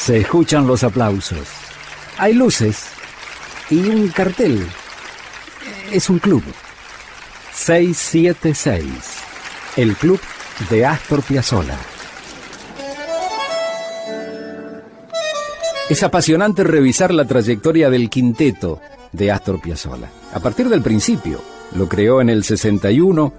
Se escuchan los aplausos. Hay luces y un cartel. Es un club. 676. El club de Astor Piazzolla. Es apasionante revisar la trayectoria del quinteto de Astor Piazzolla. A partir del principio, lo creó en el 61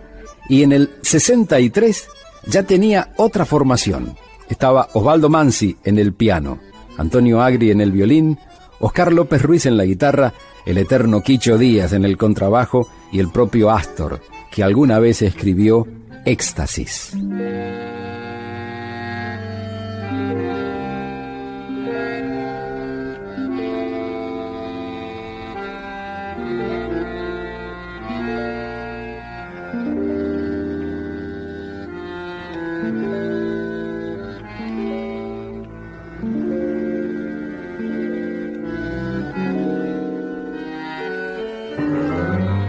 y en el 63 ya tenía otra formación. Estaba Osvaldo Mansi en el piano, Antonio Agri en el violín, Oscar López Ruiz en la guitarra, el eterno Quicho Díaz en el contrabajo y el propio Astor, que alguna vez escribió Éxtasis. Música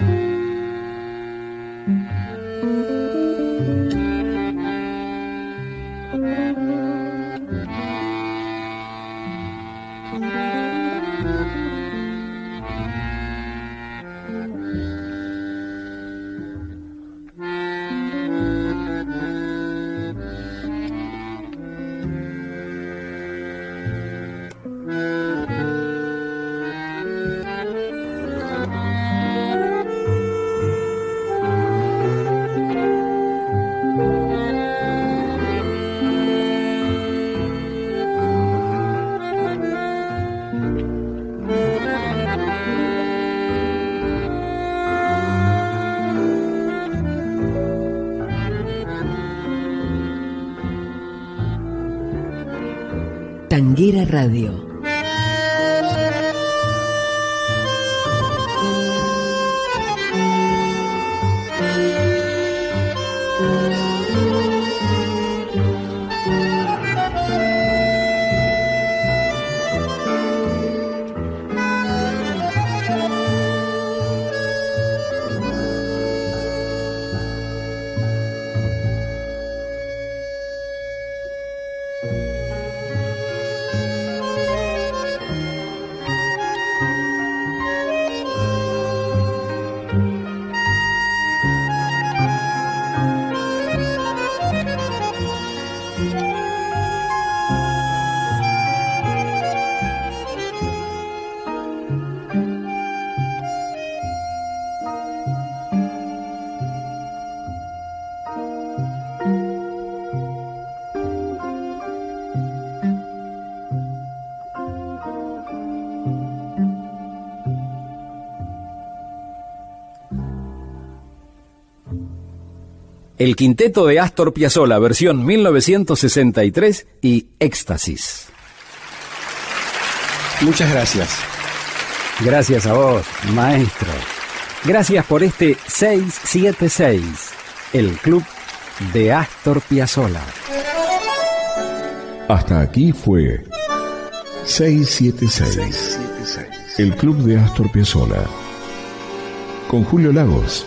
Mm-hmm. Tanguera Radio el quinteto de Astor Piazzolla, versión 1963 y Éxtasis. Muchas gracias. Gracias a vos, maestro. Gracias por este 676, el club de Astor Piazzolla. Hasta aquí fue 676, el club de Astor Piazzolla. Con Julio Lagos,